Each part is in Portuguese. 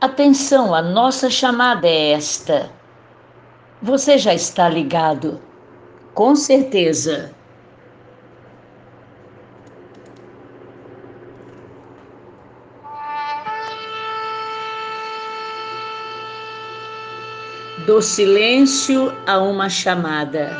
Atenção, a nossa chamada é esta. Você já está ligado? Com certeza. Do silêncio a uma chamada.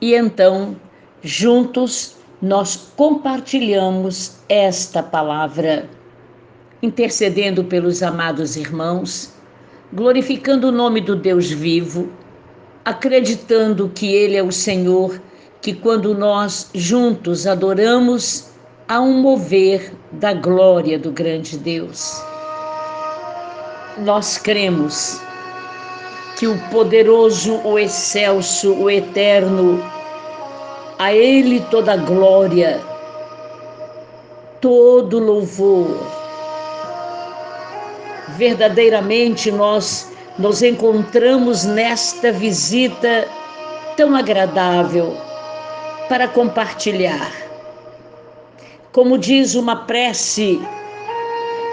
E então, juntos, nós compartilhamos esta palavra, intercedendo pelos amados irmãos, glorificando o nome do Deus vivo, acreditando que Ele é o Senhor, que quando nós juntos adoramos, há um mover da glória do grande Deus. Nós cremos que o poderoso, o excelso, o eterno, a Ele toda glória, todo louvor. Verdadeiramente nós nos encontramos nesta visita tão agradável para compartilhar. Como diz uma prece,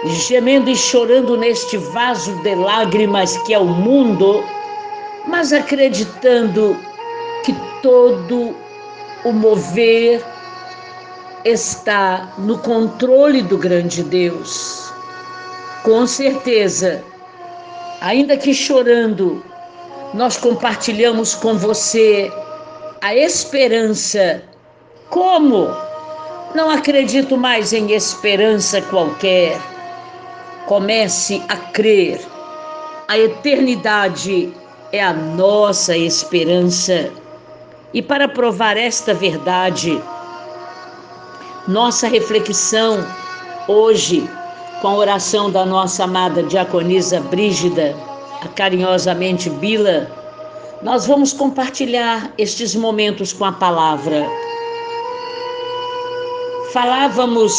gemendo e chorando neste vaso de lágrimas que é o mundo, mas acreditando que todo o mover está no controle do grande Deus. Com certeza, ainda que chorando, nós compartilhamos com você a esperança. Como? Não acredito mais em esperança qualquer. Comece a crer. A eternidade é a nossa esperança. E para provar esta verdade, nossa reflexão hoje, com a oração da nossa amada diaconisa Brígida, a carinhosamente Bila, nós vamos compartilhar estes momentos com a palavra. Falávamos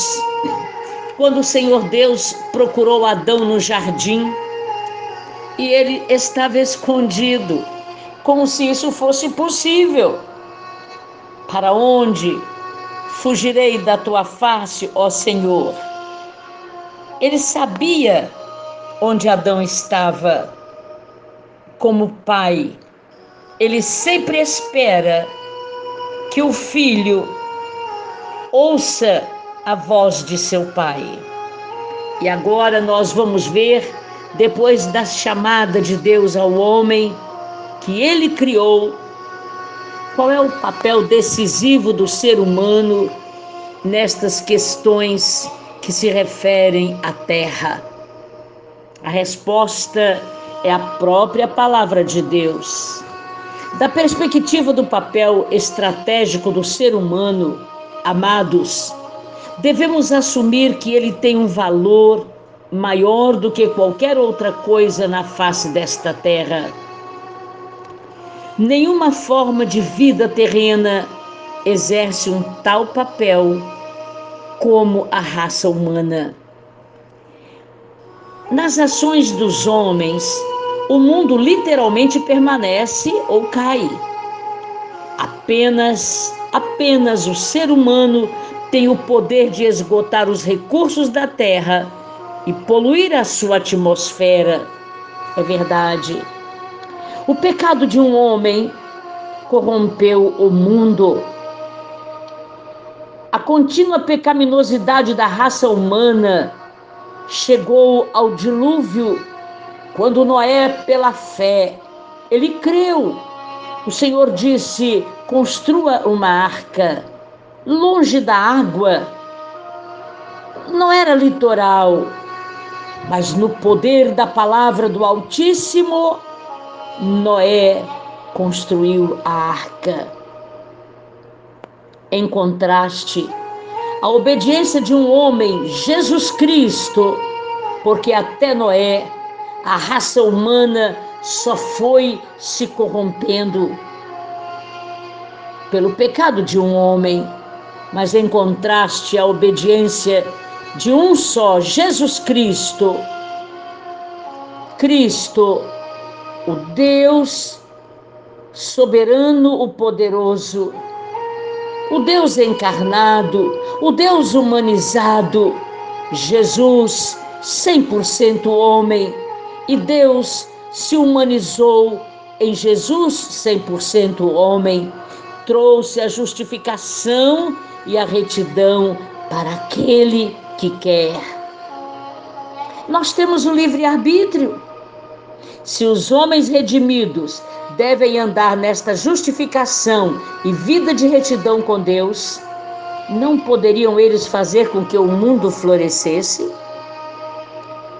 quando o Senhor Deus procurou Adão no jardim e ele estava escondido como se isso fosse possível. Para onde fugirei da tua face, ó Senhor? Ele sabia onde Adão estava. Como pai, ele sempre espera que o filho ouça a voz de seu pai. E agora nós vamos ver, depois da chamada de Deus ao homem, que ele criou, qual é o papel decisivo do ser humano nestas questões que se referem à terra? A resposta é a própria palavra de Deus. Da perspectiva do papel estratégico do ser humano, amados, devemos assumir que ele tem um valor maior do que qualquer outra coisa na face desta terra. Nenhuma forma de vida terrena exerce um tal papel como a raça humana. Nas ações dos homens, o mundo literalmente permanece ou cai. Apenas, apenas o ser humano tem o poder de esgotar os recursos da terra e poluir a sua atmosfera. É verdade. O pecado de um homem corrompeu o mundo. A contínua pecaminosidade da raça humana chegou ao dilúvio quando Noé, pela fé, ele creu. O Senhor disse: construa uma arca longe da água. Não era litoral, mas no poder da palavra do Altíssimo, Noé construiu a arca. Em contraste, a obediência de um homem, Jesus Cristo, porque até Noé, a raça humana só foi se corrompendo pelo pecado de um homem, mas em contraste à obediência de um só, Jesus Cristo. Cristo o Deus soberano, o poderoso, o Deus encarnado, o Deus humanizado, Jesus, 100% homem, e Deus se humanizou em Jesus, 100% homem, trouxe a justificação e a retidão para aquele que quer. Nós temos o livre-arbítrio. Se os homens redimidos devem andar nesta justificação e vida de retidão com Deus, não poderiam eles fazer com que o mundo florescesse?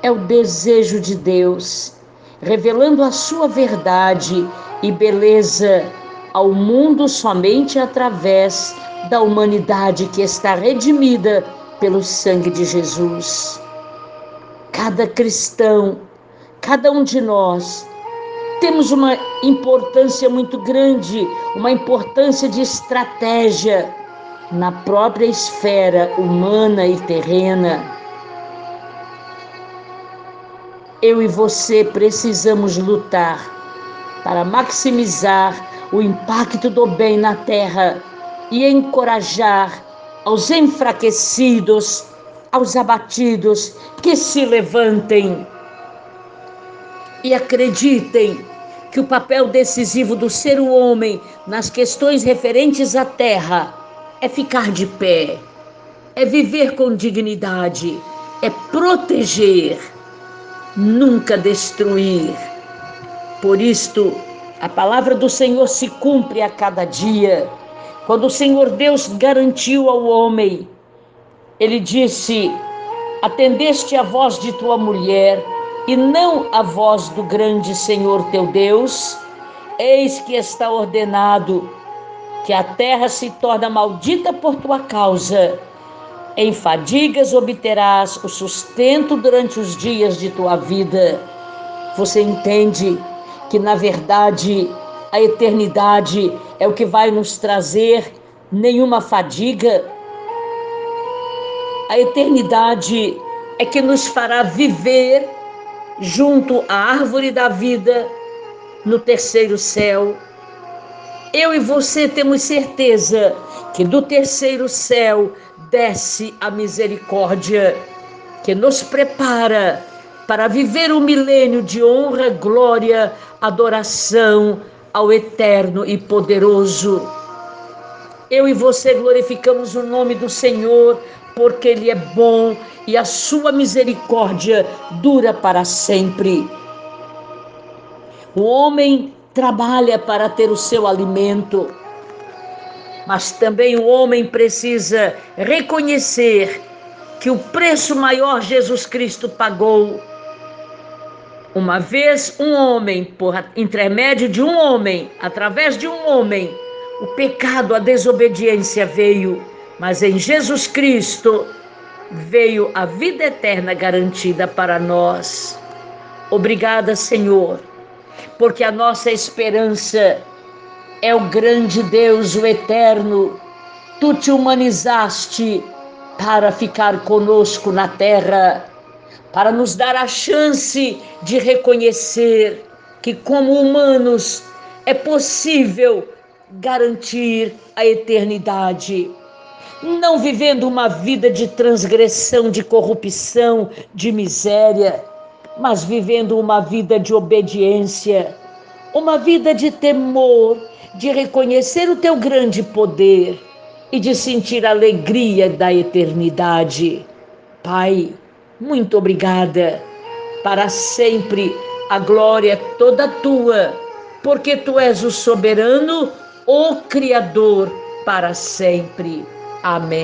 É o desejo de Deus, revelando a sua verdade e beleza ao mundo somente através da humanidade que está redimida pelo sangue de Jesus. Cada cristão, cada um de nós, temos uma importância muito grande, uma importância de estratégia na própria esfera humana e terrena. Eu e você precisamos lutar para maximizar o impacto do bem na terra e encorajar aos enfraquecidos, aos abatidos que se levantem e acreditem que o papel decisivo do ser homem nas questões referentes à terra é ficar de pé, é viver com dignidade, é proteger, nunca destruir. Por isto, a palavra do Senhor se cumpre a cada dia. Quando o Senhor Deus garantiu ao homem, ele disse: Atendeste a voz de tua mulher e não a voz do grande Senhor teu Deus? Eis que está ordenado que a terra se torna maldita por tua causa. Em fadigas obterás o sustento durante os dias de tua vida. Você entende que na verdade a eternidade é o que vai nos trazer nenhuma fadiga. A eternidade é que nos fará viver junto à árvore da vida no terceiro céu. Eu e você temos certeza que do terceiro céu desce a misericórdia que nos prepara para viver um milênio de honra, glória, adoração ao eterno e poderoso. Eu e você glorificamos o nome do Senhor, porque Ele é bom e a sua misericórdia dura para sempre. O homem trabalha para ter o seu alimento, mas também o homem precisa reconhecer que o preço maior Jesus Cristo pagou uma vez um homem, por intermédio de um homem, através de um homem, o pecado, a desobediência veio, mas em Jesus Cristo veio a vida eterna garantida para nós. Obrigada, Senhor, porque a nossa esperança é o grande Deus, o eterno. Tu te humanizaste para ficar conosco na terra para nos dar a chance de reconhecer que, como humanos, é possível garantir a eternidade. Não vivendo uma vida de transgressão, de corrupção, de miséria, mas vivendo uma vida de obediência, uma vida de temor, de reconhecer o teu grande poder e de sentir a alegria da eternidade. Pai, muito obrigada. Para sempre a glória é toda tua, porque tu és o soberano, o Criador para sempre. Amém.